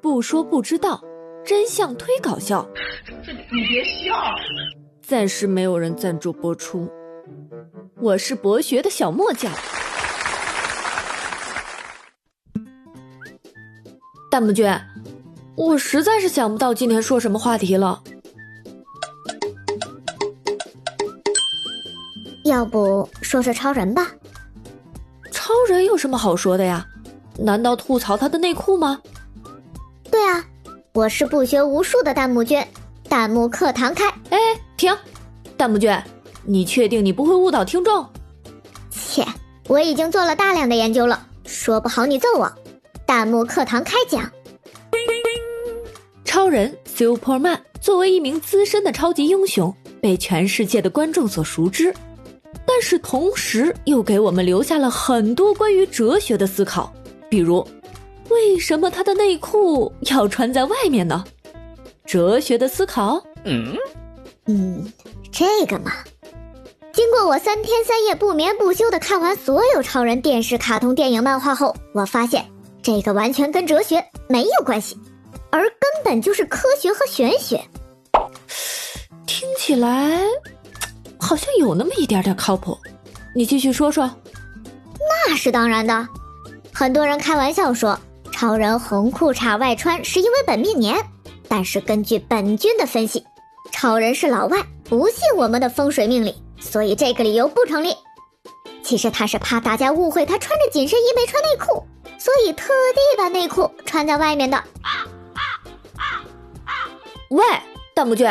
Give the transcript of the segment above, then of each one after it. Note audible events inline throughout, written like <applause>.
不说不知道，真相忒搞笑。你别笑。暂时没有人赞助播出。我是博学的小莫酱。弹幕君，我实在是想不到今天说什么话题了。要不说说超人吧？超人有什么好说的呀？难道吐槽他的内裤吗？对啊，我是不学无术的弹幕君。弹幕课堂开！哎，停！弹幕君，你确定你不会误导听众？切，我已经做了大量的研究了，说不好你揍我。弹幕课堂开讲。超人 Superman 作为一名资深的超级英雄，被全世界的观众所熟知，但是同时又给我们留下了很多关于哲学的思考。比如，为什么他的内裤要穿在外面呢？哲学的思考。嗯嗯，这个嘛，经过我三天三夜不眠不休的看完所有超人电视、卡通、电影、漫画后，我发现。这个完全跟哲学没有关系，而根本就是科学和玄学。听起来好像有那么一点点靠谱。你继续说说。那是当然的。很多人开玩笑说，超人红裤衩外穿是因为本命年。但是根据本君的分析，超人是老外，不信我们的风水命理，所以这个理由不成立。其实他是怕大家误会他穿着紧身衣没穿内裤。所以特地把内裤穿在外面的。喂，弹幕君，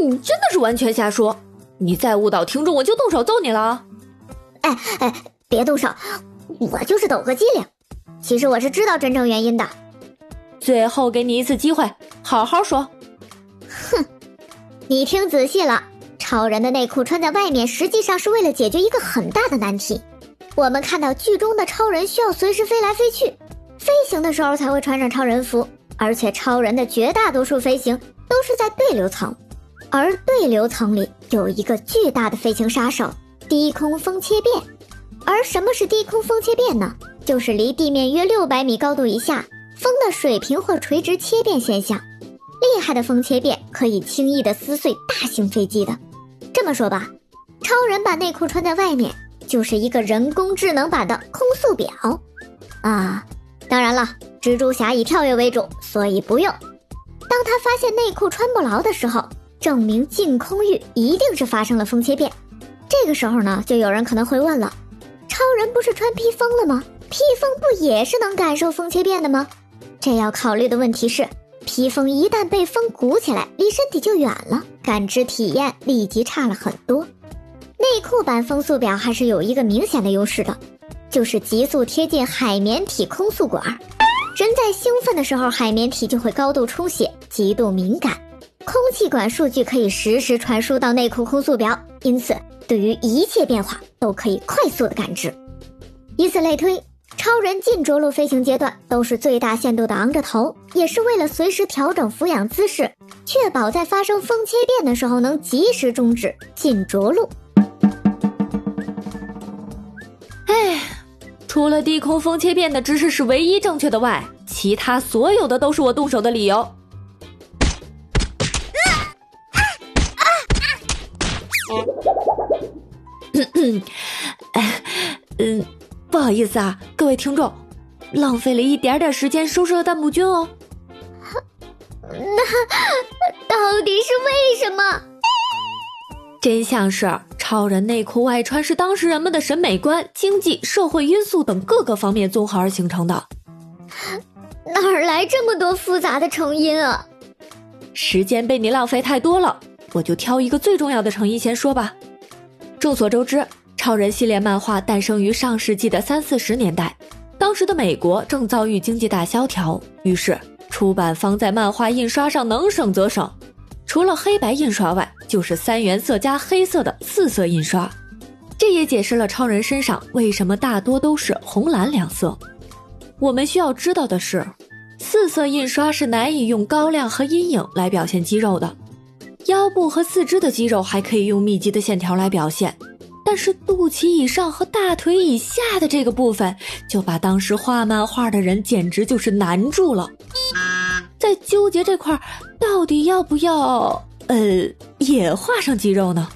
你真的是完全瞎说！你再误导听众，我就动手揍你了！哎哎，别动手，我就是抖个机灵。其实我是知道真正原因的。最后给你一次机会，好好说。哼，你听仔细了，超人的内裤穿在外面，实际上是为了解决一个很大的难题。我们看到剧中的超人需要随时飞来飞去，飞行的时候才会穿上超人服，而且超人的绝大多数飞行都是在对流层，而对流层里有一个巨大的飞行杀手——低空风切变。而什么是低空风切变呢？就是离地面约六百米高度以下，风的水平或垂直切变现象。厉害的风切变可以轻易的撕碎大型飞机的。这么说吧，超人把内裤穿在外面。就是一个人工智能版的空速表，啊，当然了，蜘蛛侠以跳跃为主，所以不用。当他发现内裤穿不牢的时候，证明净空域一定是发生了风切变。这个时候呢，就有人可能会问了：超人不是穿披风了吗？披风不也是能感受风切变的吗？这要考虑的问题是，披风一旦被风鼓起来，离身体就远了，感知体验立即差了很多。内裤版风速表还是有一个明显的优势的，就是急速贴近海绵体空速管。人在兴奋的时候，海绵体就会高度充血，极度敏感。空气管数据可以实时传输到内裤空速表，因此对于一切变化都可以快速的感知。以此类推，超人进着陆飞行阶段都是最大限度的昂着头，也是为了随时调整俯仰姿势，确保在发生风切变的时候能及时终止进着陆。哎除了低空风切变的知识是唯一正确的外，其他所有的都是我动手的理由。<coughs> 嗯，不好意思啊，各位听众，浪费了一点点时间收拾了弹幕君哦。那 <laughs> 到底是为什么？真相是。超人内裤外穿是当时人们的审美观、经济社会因素等各个方面综合而形成的。哪儿来这么多复杂的成因啊？时间被你浪费太多了，我就挑一个最重要的成因先说吧。众所周知，超人系列漫画诞生于上世纪的三四十年代，当时的美国正遭遇经济大萧条，于是出版方在漫画印刷上能省则省。除了黑白印刷外，就是三原色加黑色的四色印刷，这也解释了超人身上为什么大多都是红蓝两色。我们需要知道的是，四色印刷是难以用高亮和阴影来表现肌肉的，腰部和四肢的肌肉还可以用密集的线条来表现，但是肚脐以上和大腿以下的这个部分，就把当时画漫画的人简直就是难住了，在纠结这块到底要不要呃也画上肌肉呢？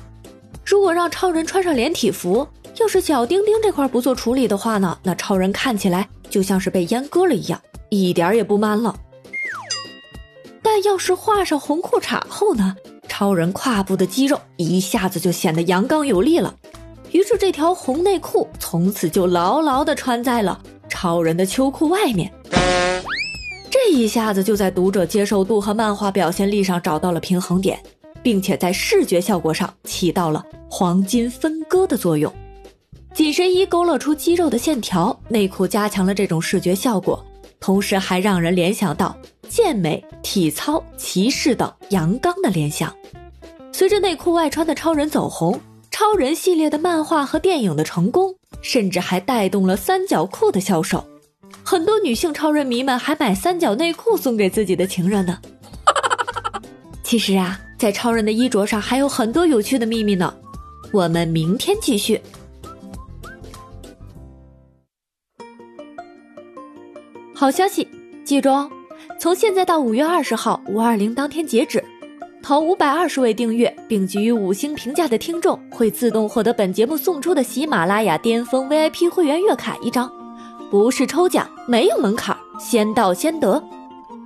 如果让超人穿上连体服，要是小丁丁这块不做处理的话呢，那超人看起来就像是被阉割了一样，一点也不 man 了。但要是画上红裤衩后呢，超人胯部的肌肉一下子就显得阳刚有力了。于是这条红内裤从此就牢牢地穿在了超人的秋裤外面。这一下子就在读者接受度和漫画表现力上找到了平衡点，并且在视觉效果上起到了黄金分割的作用。紧身衣勾勒出肌肉的线条，内裤加强了这种视觉效果，同时还让人联想到健美、体操、骑士等阳刚的联想。随着内裤外穿的超人走红。超人系列的漫画和电影的成功，甚至还带动了三角裤的销售。很多女性超人迷们还买三角内裤送给自己的情人呢。<laughs> 其实啊，在超人的衣着上还有很多有趣的秘密呢。我们明天继续。好消息，记住哦，从现在到五月二十号五二零当天截止。好五百二十位订阅并给予五星评价的听众，会自动获得本节目送出的喜马拉雅巅峰 VIP 会员月卡一张，不是抽奖，没有门槛，先到先得。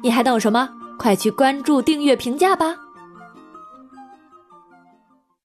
你还等什么？快去关注、订阅、评价吧！